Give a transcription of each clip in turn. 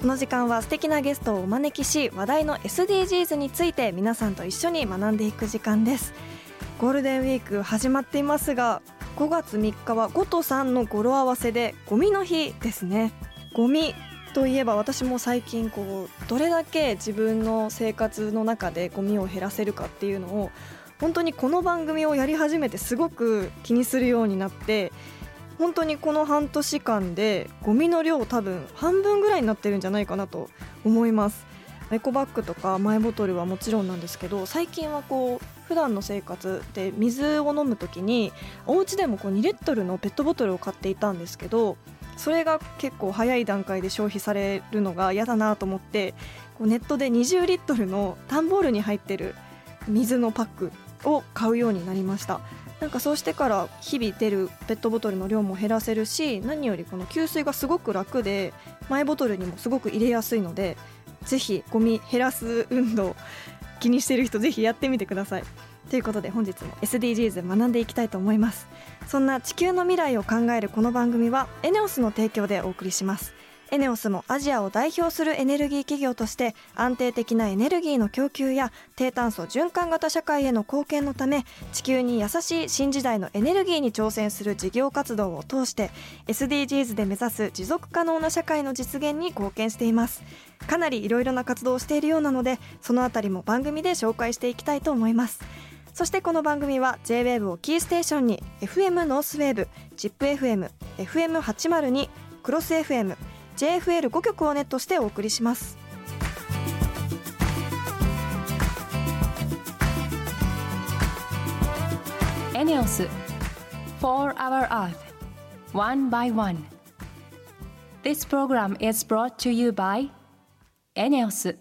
この時間は素敵なゲストをお招きし話題の SDGs について皆さんと一緒に学んでいく時間です。ゴールデンウィーク始まっていますが5月3日は5と3の語呂合わせでゴミの日ですね。ゴミといえば私も最近こうどれだけ自分の生活の中でゴミを減らせるかっていうのを本当にこの番組をやり始めてすごく気にするようになって本当にこの半年間でゴミの量多分半分ぐらいになってるんじゃないかなと思います。エコバッグとかマイボトルはもちろんなんですけど最近はこう普段の生活で水を飲む時にお家でもこう2リットルのペットボトルを買っていたんですけどそれが結構早い段階で消費されるのが嫌だなと思ってこうネットで20リットルの段ボールに入ってる水のパックを買うようになりました。なんかそうしてから日々出るペットボトルの量も減らせるし何よりこの給水がすごく楽でマイボトルにもすごく入れやすいのでぜひゴミ減らす運動気にしてる人ぜひやってみてください。ということで本日も SDGs 学んでいきたいと思います。そんな地球の未来を考えるこの番組はエネオスの提供でお送りします。エネオスもアジアを代表するエネルギー企業として安定的なエネルギーの供給や低炭素循環型社会への貢献のため地球に優しい新時代のエネルギーに挑戦する事業活動を通して SDGs で目指す持続可能な社会の実現に貢献しています。かなりいろいろな活動をしているようなのでそのあたりも番組で紹介していきたいと思います。そしてこの番組は JWAVE をキーステーションに FM ノースウェーブ ZIPFM、FM802、クロス FM、JFL5 曲をネットしてお送りしますエネオス4 Hour Earth One by One This program is brought to you by エネオス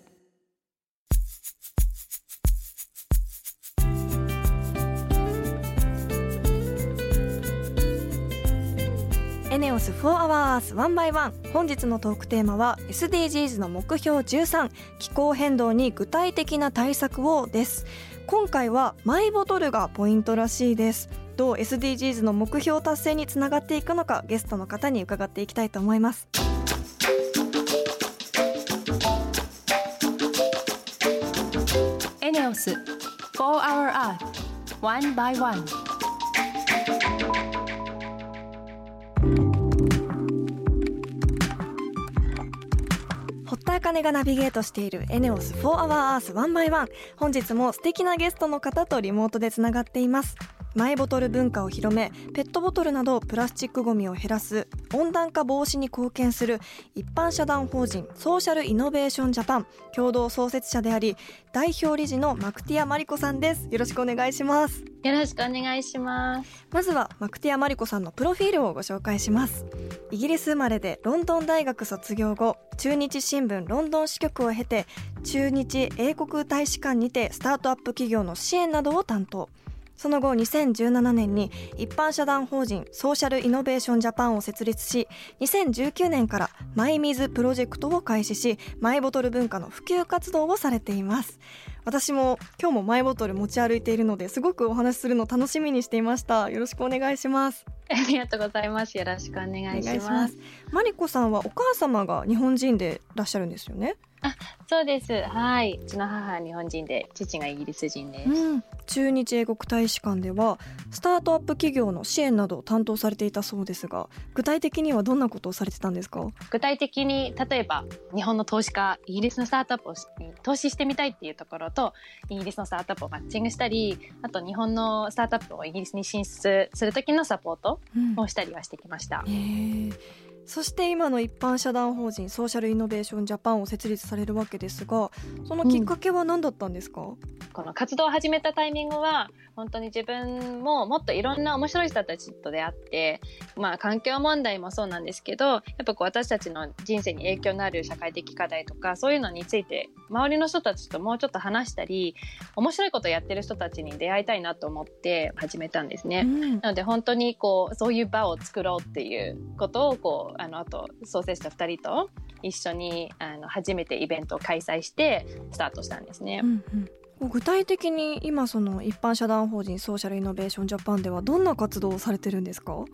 ス4 hours 1 by 1本日のトークテーマは SDGs の目標13気候変動に具体的な対策をです。今回はマイボトルがポイントらしいです。どう SDGs の目標達成につながっていくのかゲストの方に伺っていきたいと思います。エネオス4 Hour Earth One by One 茜がナビゲートしているエネオス4 Hour Earth 1 by 1本日も素敵なゲストの方とリモートでつながっています。マイボトル文化を広めペットボトルなどプラスチックごみを減らす温暖化防止に貢献する一般社団法人ソーシャルイノベーションジャパン共同創設者であり代表理事のマクティアマリコさんです。よろしくお願いします。よろしくお願いします。まずはマクティアマリコさんのプロフィールをご紹介します。イギリス生まれでロンドン大学卒業後中日新聞ロンドン支局を経て中日英国大使館にてスタートアップ企業の支援などを担当その後2017年に一般社団法人ソーシャルイノベーションジャパンを設立し2019年からマイミズプロジェクトを開始しマイボトル文化の普及活動をされています。私も今日もマイボトル持ち歩いているのですごくお話しするの楽しみにしていました。よろしくお願いします。ありがとうございます。よろしくお願いします。マリコさんはお母様が日本人でいらっしゃるんですよね？そうです。はい。うちの母は日本人で、父がイギリス人です。うん、中日英国大使館ではスタートアップ企業の支援などを担当されていたそうですが具体的にはどんなことをされてたんですか？具体的に、例えば、日本の投資家、イギリスのスタートアップをし投資してみたいっていうところと、イギリスのスタートアップをマッチングしたり、あと日本のスタートアップをイギリスに進出する時のサポートをしたりはしてきました。へーそして今の一般社団法人ソーシャルイノベーションジャパンを設立されるわけですがそのきっかけは何だったんですか、うんこの活動を始めたタイミングは本当に自分ももっといろんな面白い人たちと出会ってまあ環境問題もそうなんですけどやっぱこう私たちの人生に影響のある社会的課題とかそういうのについて周りの人たちともうちょっと話したり面白いことをやってる人たちに出会いたいなと思って始めたんですね。うん、なので本当にこうそういう場を作ろうっていうことをこうあのあと創設者2人と一緒にあの初めてイベントを開催してスタートしたんですね。うんうん具体的に今その一般社団法人ソーシャルイノベーションジャパンではどんな活動をされてるんですか？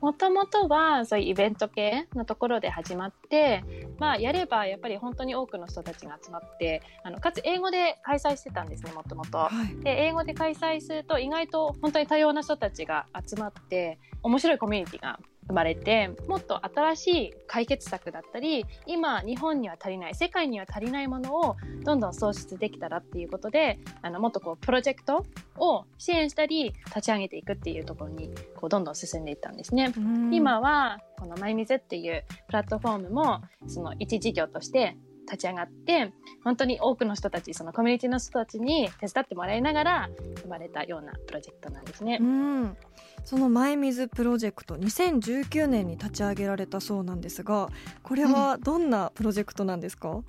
もともとはそういうイベント系のところで始まって、まあ、やればやっぱり本当に多くの人たちが集まってあのかつ英語で開催してたんですねもともと。で英語で開催すると意外と本当に多様な人たちが集まって面白いコミュニティが生まれてもっと新しい解決策だったり今日本には足りない世界には足りないものをどんどん創出できたらっていうことであのもっとこうプロジェクトを支援したり立ち上げていくっていうところにこうどんどん進んでいったんですね。今はこの「マイミズ」っていうプラットフォームもその一事業として立ち上がって本当に多くの人たちそのコミュニティの人たちに手伝ってもらいながら生まれたようなプロジェクトなんですね。うんそのマイミズプロジェクト2019年に立ち上げられたそうなんですがこれはどんなプロジェクトなんですか、うん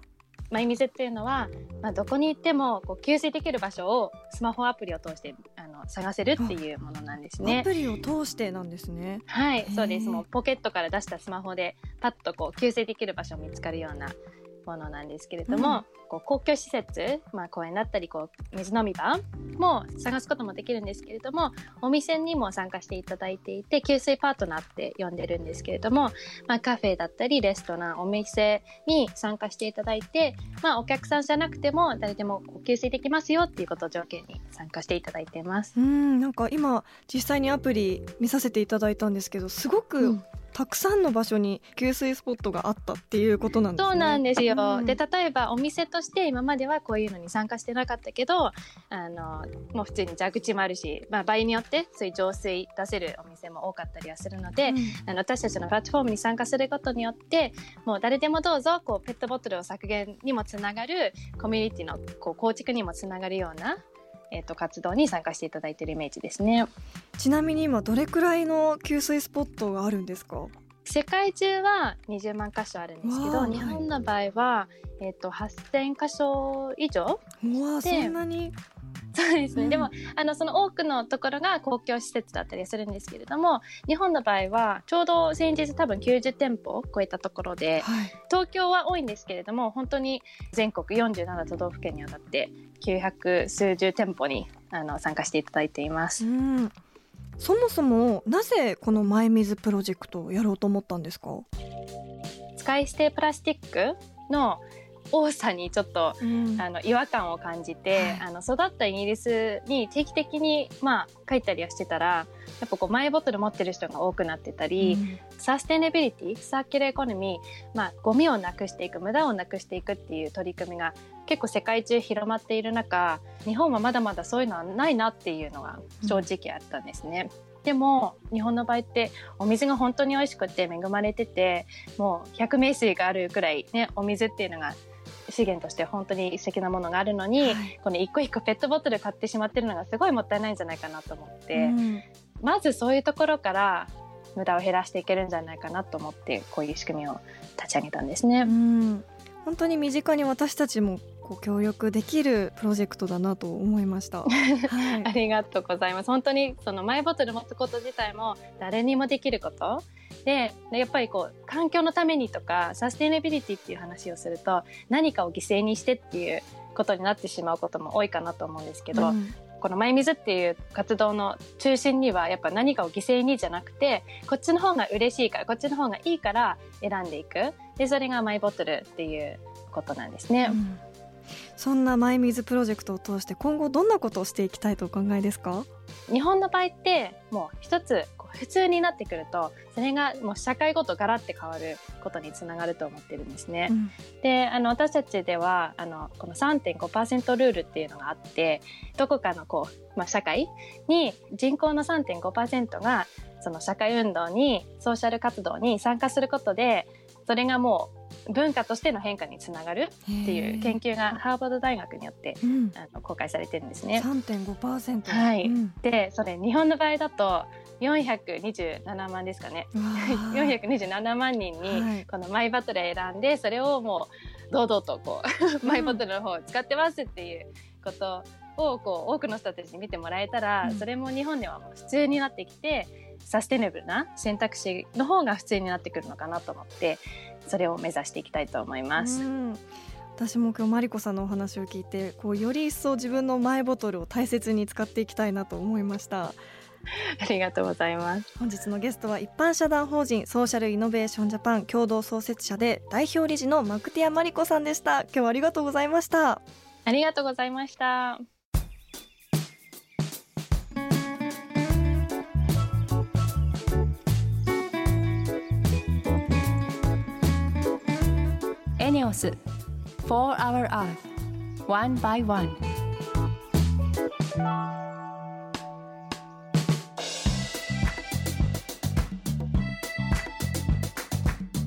マイミズっていうのは、まあ、どこに行ってもこう給水できる場所をスマホアプリを通してあの探せるっていうものなんですね。アプリを通してなんですね。はい、そうです。もうポケットから出したスマホでパッとこう給水できる場所見つかるようなものなんですけれども、うん、こう公共施設、まあ、公園だったりこう水飲み場も探すこともできるんですけれどもお店にも参加していただいていて給水パートナーって呼んでるんですけれども、まあ、カフェだったりレストランお店に参加していただいて、まあ、お客さんじゃなくても誰でも給水できますよっていうことを条件に参加していただいています。うんなんか今実際にアプリ見させていただいたんですけどすごくたくさんの場所に給水スポットがあったっていうことなんですね。そうなんですよ。うん、で例えばお店として今まではこういうのに参加してなかったけど、あのもう普通に蛇口もあるし、まあ場合によってそういう浄水出せるお店も多かったりはするので、うん、あの私たちのプラットフォームに参加することによって、もう誰でもどうぞこうペットボトルを削減にもつながるコミュニティのこう構築にもつながるようなえーと、活動に参加していただいているイメージですね。ちなみに今どれくらいの給水スポットがあるんですか？世界中は20万箇所あるんですけど日本の場合は、えーと、8000箇所以上わそんなに？そうですね、うん、でもあのその多くのところが公共施設だったりするんですけれども日本の場合はちょうど先日多分90店舗を超えたところで、はい、東京は多いんですけれども本当に全国47都道府県にわたって900数十店舗にあの参加していただいています。うん。そもそもなぜこのマイミズプロジェクトをやろうと思ったんですか？使い捨てプラスチックの多さにちょっと、うん、あの違和感を感じて、はい、あの育ったイギリスに定期的に、まあ、帰ったりはしてたらやっぱこうマイボトル持ってる人が多くなってたり、うん、サステナビリティサーキュラーエコノミー、まあ、ゴミをなくしていく無駄をなくしていくっていう取り組みが結構世界中広まっている中日本はまだまだそういうのはないなっていうのが正直あったんですね。うんでも日本の場合ってお水が本当に美味しくて恵まれててもう百名水があるくらいねお水っていうのが資源として本当に素敵なものがあるのに、はい、この一個一個ペットボトル買ってしまってるのがすごいもったいないんじゃないかなと思って、うん、まずそういうところから無駄を減らしていけるんじゃないかなと思ってこういう仕組みを立ち上げたんですね。うん本当に身近に私たちもこう協力できるプロジェクトだなと思いました、はい、ありがとうございます。本当にそのマイボトル持つこと自体も誰にもできること。でやっぱりこう環境のためにとかサステナビリティっていう話をすると何かを犠牲にしてっていうことになってしまうことも多いかなと思うんですけど、うん、この「マイミズ」っていう活動の中心にはやっぱ何かを犠牲にじゃなくてこっちの方が嬉しいからこっちの方がいいから選んでいく。でそれがマイボトルっていうことなんですね。うんそんなマイミズプロジェクトを通して今後どんなことをしていきたいとお考えですか？日本の場合ってもう一つ普通になってくるとそれがもう社会ごとガラッて変わることにつながると思ってるんですね。うん、であの私たちではあのこの3.5%ルールっていうのがあってどこかのこう、まあ、社会に人口の3.5%がその社会運動にソーシャル活動に参加することでそれがもう文化としての変化につながるっていう研究がハーバード大学によって、うん、あの公開されてるんですね。3.5%、はい、うん、でそれ日本の場合だと427万ですかね。427 万人にこのマイバトル選んでそれをもう堂々とこうマイバトルの方を使ってますっていうことをこう多くの人たちに見てもらえたら、それも日本ではもう普通になってきてサステナブルな選択肢の方が普通になってくるのかなと思ってそれを目指していきたいと思います。私も今日マリコさんのお話を聞いてこうより一層自分のマイボトルを大切に使っていきたいなと思いました。ありがとうございます。本日のゲストは一般社団法人ソーシャルイノベーションジャパン共同創設者で代表理事のマクティアマリコさんでした。今日はありがとうございました。ありがとうございましたネオス For Our Earth One by One.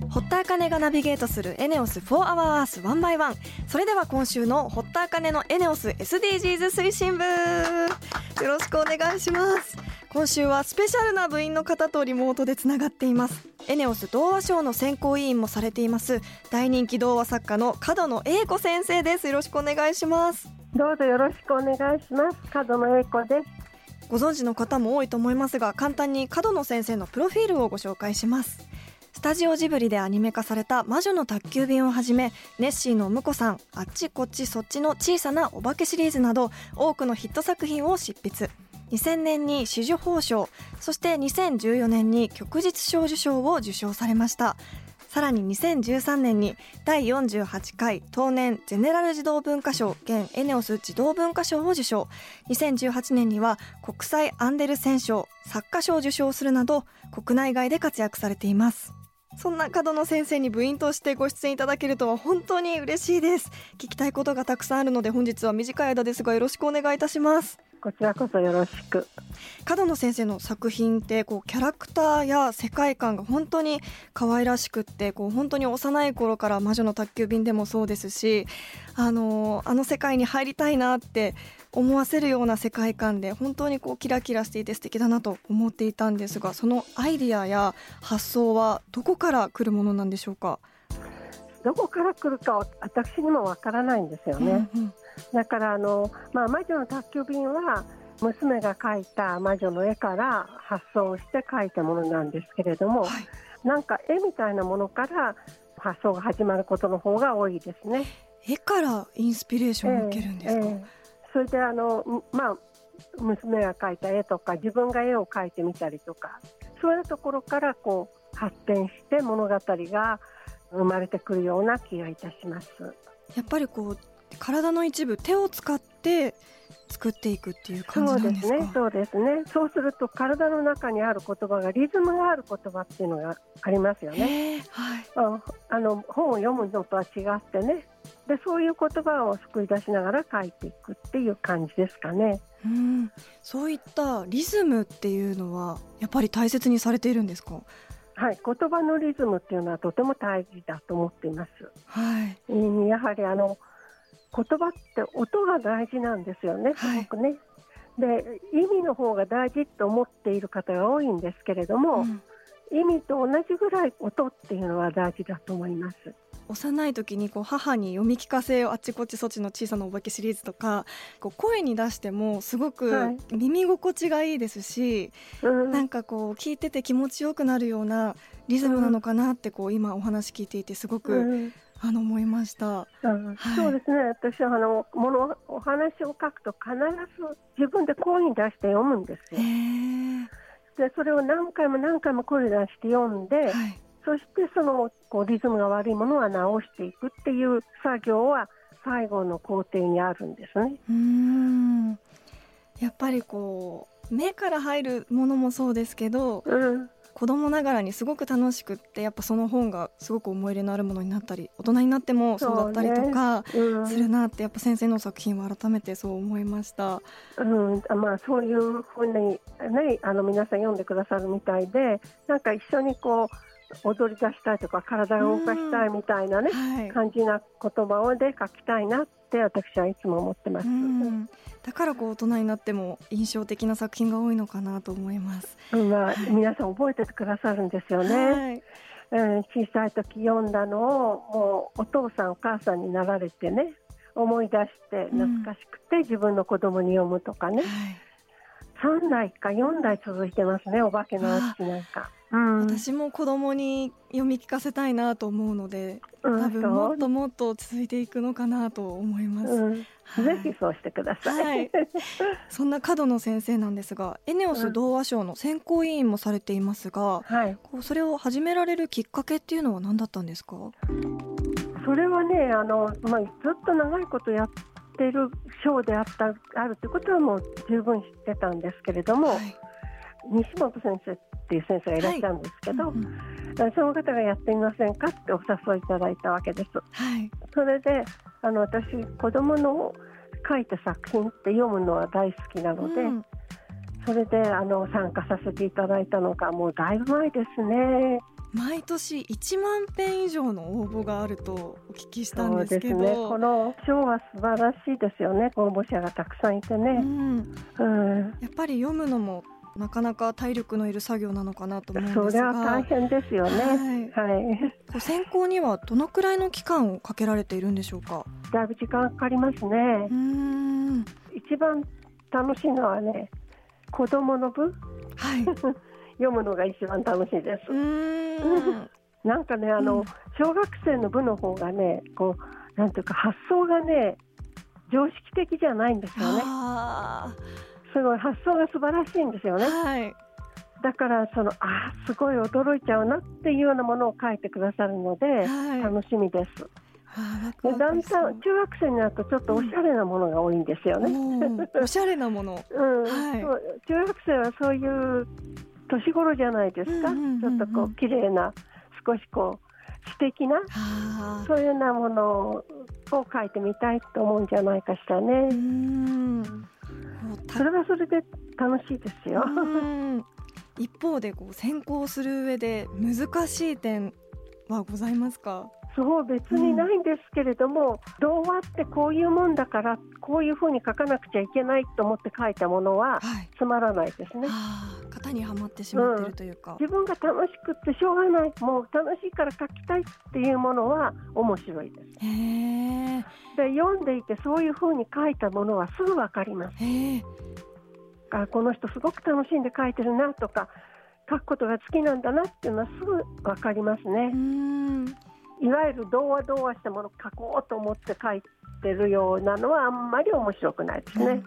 堀田茜がナビゲートするエネオス4 Hour Earth 1 by 1それでは今週の堀田茜のエネオス SDGs 推進部。よろしくお願いします。今週はスペシャルな部員の方とリモートでつながっています。エネオス童話賞の選考委員もされています。大人気童話作家の角野英子先生です。よろしくお願いします。どうぞよろしくお願いします。角野英子です。ご存知の方も多いと思いますが簡単に角野先生のプロフィールをご紹介します。スタジオジブリでアニメ化された魔女の宅急便をはじめネッシーの婿さんあっちこっちそっちの小さなお化けシリーズなど多くのヒット作品を執筆2000年に紫綬褒章そして2014年に旭日小受賞を受賞されました。さらに2013年に第48回当年ゼネラル児童文化賞現エネオス児童文化賞を受賞。2018年には国際アンデルセン賞作家賞を受賞するなど国内外で活躍されています。そんな角野先生に部員としてご出演いただけるとは本当に嬉しいです。聞きたいことがたくさんあるので本日は短い間ですがよろしくお願いいたします。こちらこそよろしく。角野先生の作品ってこうキャラクターや世界観が本当に可愛らしくってこう本当に幼い頃から魔女の宅急便でもそうですしあのあの世界に入りたいなって思わせるような世界観で本当にこうキラキラしていて素敵だなと思っていたんですがそのアイディアや発想はどこから来るものなんでしょうか？どこから来るか私にもわからないんですよね、うんうん、だからあの、まあ、魔女の宅急便は娘が描いた魔女の絵から発想して描いたものなんですけれども、はい、なんか絵みたいなものから発想が始まることの方が多いですね。絵からインスピレーションを受けるんですか、えーえー、それであの、まあ、娘が描いた絵とか自分が絵を描いてみたりとかそういうところからこう発展して物語が生まれてくるような気がいたします。やっぱりこう体の一部手を使って作っていくっていう感じですかそうですねそうですね。そうすると体の中にある言葉がリズムがある言葉っていうのがありますよね、はい、あの本を読むのとは違ってね。でそういう言葉を救い出しながら書いていくっていう感じですかね。うん。そういったリズムっていうのはやっぱり大切にされているんですか？はい、言葉のリズムっていうのはとても大事だと思っています。はい、やはりあの言葉って音が大事なんですよね、すごくね。で意味の方が大事と思っている方が多いんですけれども、うん、意味と同じぐらい音っていうのは大事だと思います。幼い時にこう母に読み聞かせをあっちこっちそっちの小さなお化けシリーズとかこう声に出してもすごく耳心地がいいですし、はい、なんかこう聞いてて気持ちよくなるようなリズムなのかなってこう今お話聞いていてすごくあの思いました、うん。はい、そうですね。私はあのものお話を書くと必ず自分で声に出して読むんですよ。でそれを何回も何回も声出して読んで、はい、そしてそのこうリズムが悪いものは直していくっていう作業は最後の工程にあるんですね。うん。やっぱりこう目から入るものもそうですけど、うん、子供ながらにすごく楽しくってやっぱその本がすごく思い入れのあるものになったり大人になってもそうだったりとかす。るなってやっぱ先生の作品は改めてそう思いました。うん、まあそういうふうにねあの皆さん読んでくださるみたいでなんか一緒にこう踊り出したいとか体を動かしたいみたいなね、はい、感じな言葉をで書きたいなって私はいつも思ってます。だからこう大人になっても印象的な作品が多いのかなと思います。まあ、皆さん覚えててくださるんですよね。はいうん、小さい時読んだのをもうお父さんお母さんになられてね思い出して懐かしくて、自分の子供に読むとかね、はい、3代か4代続いてますねお化けの足なんか。うん、私も子供に読み聞かせたいなと思うので、多分もっともっと続いていくのかなと思います、う。んはい、ぜひそうしてください、はい、そんな角野先生なんですがエネオス童話賞の選考委員もされていますが、はい、こうそれを始められるきっかけっていうのは何だったんですか？それはねあの、まあ、ずっと長いことやってる賞であったあるということはもう十分知ってたんですけれども、西本先生っていう先生がいらっしゃるんですけど、はい。うん、その方がやってみませんかってお誘いいただいたわけです。はい、それであの私子供の書いた作品って読むのは大好きなので、うん、それであの参加させていただいたのがもうだいぶ前ですね。毎年1万編以上の応募があるとお聞きしたんですけど、ね、この賞は素晴らしいですよね。応募者がたくさんいてね、うん、うん、やっぱり読むのもなかなか体力のいる作業なのかなと思うんですが。それは大変ですよね、はい、はい、選考にはどのくらいの期間をかけられているんでしょうか？だいぶ時間かかりますね。うん。一番楽しいのはね子供の部、はい、読むのが一番楽しいです。なんかねあの、うん、小学生の部の方がねこうなんていうか発想がね常識的じゃないんですよね。すごい発想が素晴らしいんですよね。はい、だからそのあすごい驚いちゃうなっていうようなものを書いてくださるので、はい、楽しみです。でだんだん中学生になるとちょっとおしゃれなものが多いんですよね。うん、おしゃれなもの、うん。はい、中学生はそういう年頃じゃないですか、ちょっとこう綺麗な少しこう素敵なそういうようなものを書いてみたいと思うんじゃないかしらね。それはそれで楽しいですよ。一方でこう先行する上で難しい点はございますか？そう別にないんですけれども、うん、童話ってこういうもんだからこういうふうに書かなくちゃいけないと思って書いたものはつまらないですね。はい、型にはまってしまってるというか、うん、自分が楽しくってしょうがないもう楽しいから書きたいっていうものは面白いです。へで読んでいてそういうふうに書いたものはすぐ分かります。あこの人すごく楽しんで書いてるなとか書くことが好きなんだなっていうのはすぐ分かりますね。いわゆる童話童話したものを書こうと思って書いてるようなのはあんまり面白くないですね。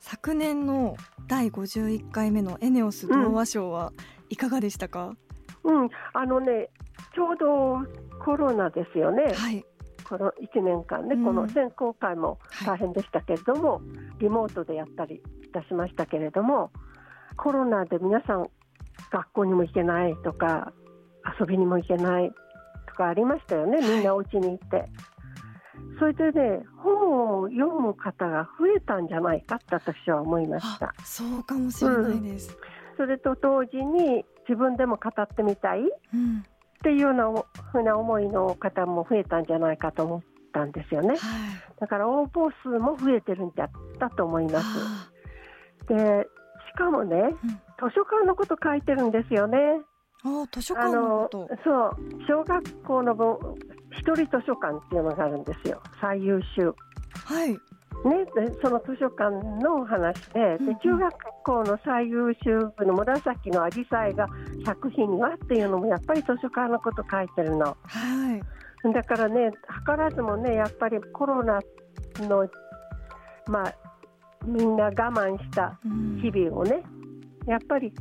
昨年の第51回目のエネオス童話賞はいかがでしたか、うん、うん、あのねちょうどコロナですよね。はい。この1年間ね、うん、この選考会も大変でしたけれども、はい、リモートでやったりいたしましたけれどもコロナで皆さん学校にも行けないとか遊びにも行けないとかありましたよね、みんなお家にいて。それでね、本を読む方が増えたんじゃないかって私は思いました。そうかもしれないです。うん、それと同時に自分でも語ってみたいっていうようなふうな思いの方も増えたんじゃないかと思ったんですよね。はい、だから応募数も増えてるんじゃったと思います。で、しかもね、うん、図書館のこと書いてるんですよね。あ図書館のそう小学校の分一人図書館っていうのがあるんですよ。最優秀。はい。ね、その図書館の話でで中学校の最優秀部の紫のアジサイが作品はっていうのもやっぱり図書館のこと書いてるの、はい、だからね図らずもねやっぱりコロナのまあみんな我慢した日々をね、やっぱり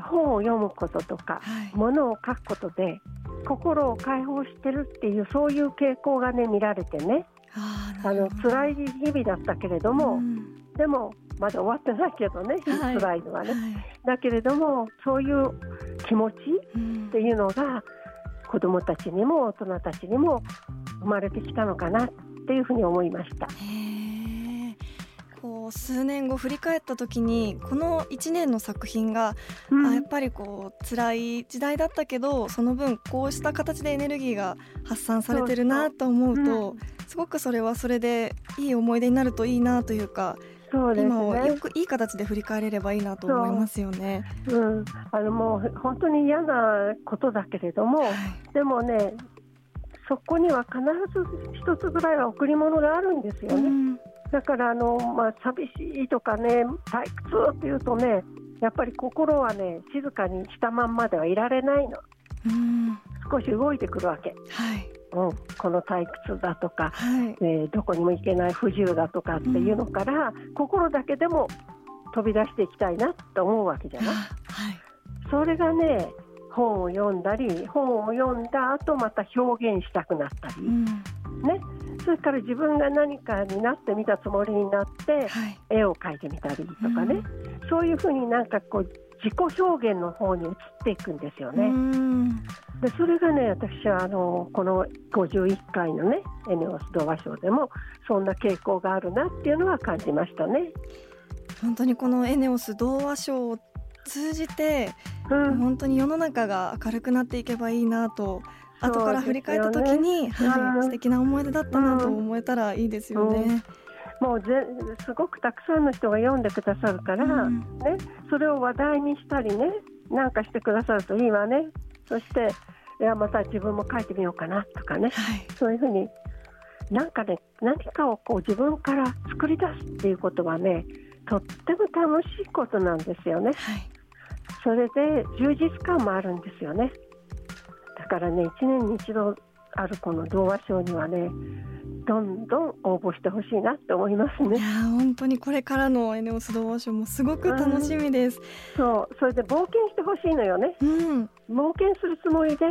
本を読むこととか、はい、物を書くことで心を解放してるっていうそういう傾向がね見られてね。あの辛い日々だったけれども、うん、でもまだ終わってないけどね、はい、辛いのはね、はい、だけれどもそういう気持ちっていうのが、子どもたちにも大人たちにも生まれてきたのかなっていうふうに思いました。こう数年後振り返った時にこの1年の作品が、うん、あやっぱりこう辛い時代だったけどその分こうした形でエネルギーが発散されてるなと思うと、うん、すごくそれはそれでいい思い出になるといいなというかそうですね、今をよくいい形で振り返れればいいなと思いますよね。ううん、あのもう本当に嫌なことだけれども、はい、でもねそこには必ず一つぐらいは贈り物があるんですよね。うん、だからあの、まあ、寂しいとかね退屈っていうとねやっぱり心はね静かにしたまんまではいられないの。うん、少し動いてくるわけ。はい。うん、この退屈だとか、はい、えー、どこにも行けない不自由だとかっていうのから、うん、心だけでも飛び出していきたいなと思うわけじゃない？はい、それがね本を読んだり本を読んだ後また表現したくなったり、うん、ね、それから自分が何かになってみたつもりになって、はい、絵を描いてみたりとかね、うん、そういうふうになんかこう自己表現の方に移っていくんですよね。でそれがね私はあのこの51回のねエネオス童話賞でもそんな傾向があるなっていうのは感じましたね。本当にこのエネオス童話賞を通じて、うん、本当に世の中が明るくなっていけばいいなと後から振り返った時に、ね、はい、素敵な思い出だったなと思えたらいいですよね。うん。もうぜすごくたくさんの人が読んでくださるから、うん、ね、それを話題にしたりねなんかしてくださるといいわね。そしていやまた自分も書いてみようかなとかね、はい、そういうふうになんかね何かをこう自分から作り出すっていうことはねとっても楽しいことなんですよね、はい、それで充実感もあるんですよねだからね1年に一度あるこの童話賞にはねどんどん応募してほしいなって思いますね。いや本当にこれからのエネオス童話賞もすごく楽しみです。そう。それで冒険してほしいのよね、うん、冒険するつもりで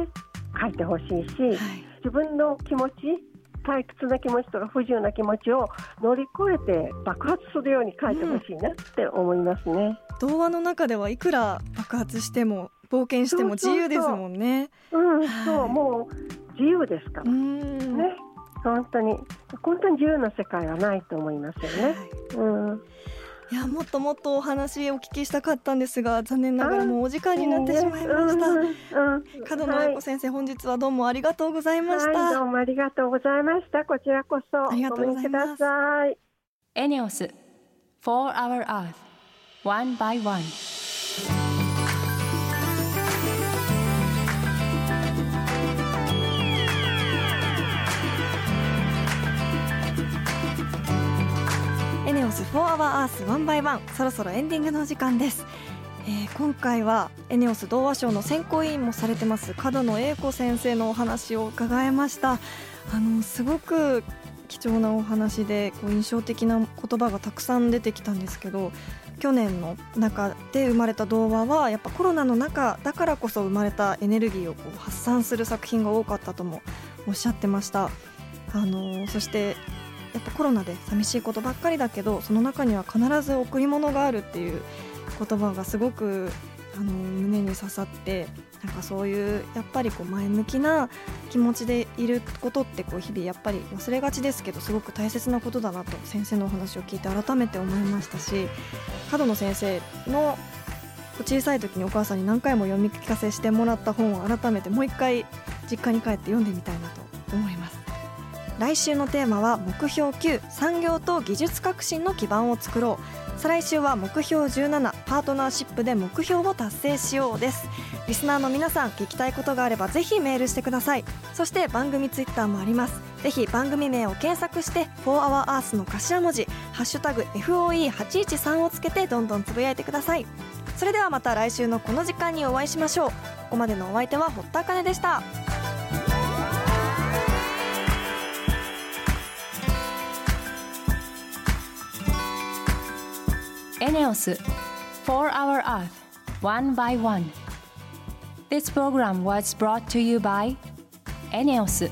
書いてほしいし、はい、自分の気持ち退屈な気持ちとか不自由な気持ちを乗り越えて爆発するように書いてほしいなって思いますね、うん、童話の中ではいくら爆発しても冒険しても自由ですもんね。そうそうそう。うん、そう。もう自由ですから。ね。本当に。本当に自由な世界はないと思いますよね。うん。いやもっともっとお話お聞きしたかったんですが残念ながらもうお時間になってしまいました、うんうん、角野英子先生、はい、本日はどうもありがとうございました、はい、どうもありがとうございました。こちらこそ。ありがとうございます。エネオス For Our Earth One by One エネオス4 Hour Earth 1 by 1そろそろエンディングの時間です、えー、今回はエネオス童話賞の選考委員もされてます角野英子先生のお話を伺いました。あのすごく貴重なお話でこう印象的な言葉がたくさん出てきたんですけど去年の中で生まれた童話はやっぱコロナの中だからこそ生まれたエネルギーをこう発散する作品が多かったともおっしゃってました。あのそしてやっぱコロナで寂しいことばっかりだけどその中には必ず贈り物があるっていう言葉がすごくあの胸に刺さってなんかそういうやっぱりこう前向きな気持ちでいることってこう日々やっぱり忘れがちですけどすごく大切なことだなと先生のお話を聞いて改めて思いましたし角野先生の小さい時にお母さんに何回も読み聞かせしてもらった本を改めてもう一回実家に帰って読んでみたいなと思います。来週のテーマは目標9産業と技術革新の基盤を作ろう。再来週は目標17パートナーシップで目標を達成しようです。リスナーの皆さん聞きたいことがあればぜひメールしてください。そして番組ツイッターもあります。ぜひ番組名を検索して「4HourEarth」の頭文字「ハッシュタグ #FOE813」をつけてどんどんつぶやいてください。それではまた来週のこの時間にお会いしましょう。ここまでのお相手は堀田茜でした。エネオス For Our Earth One by One This program was brought to you by エネオス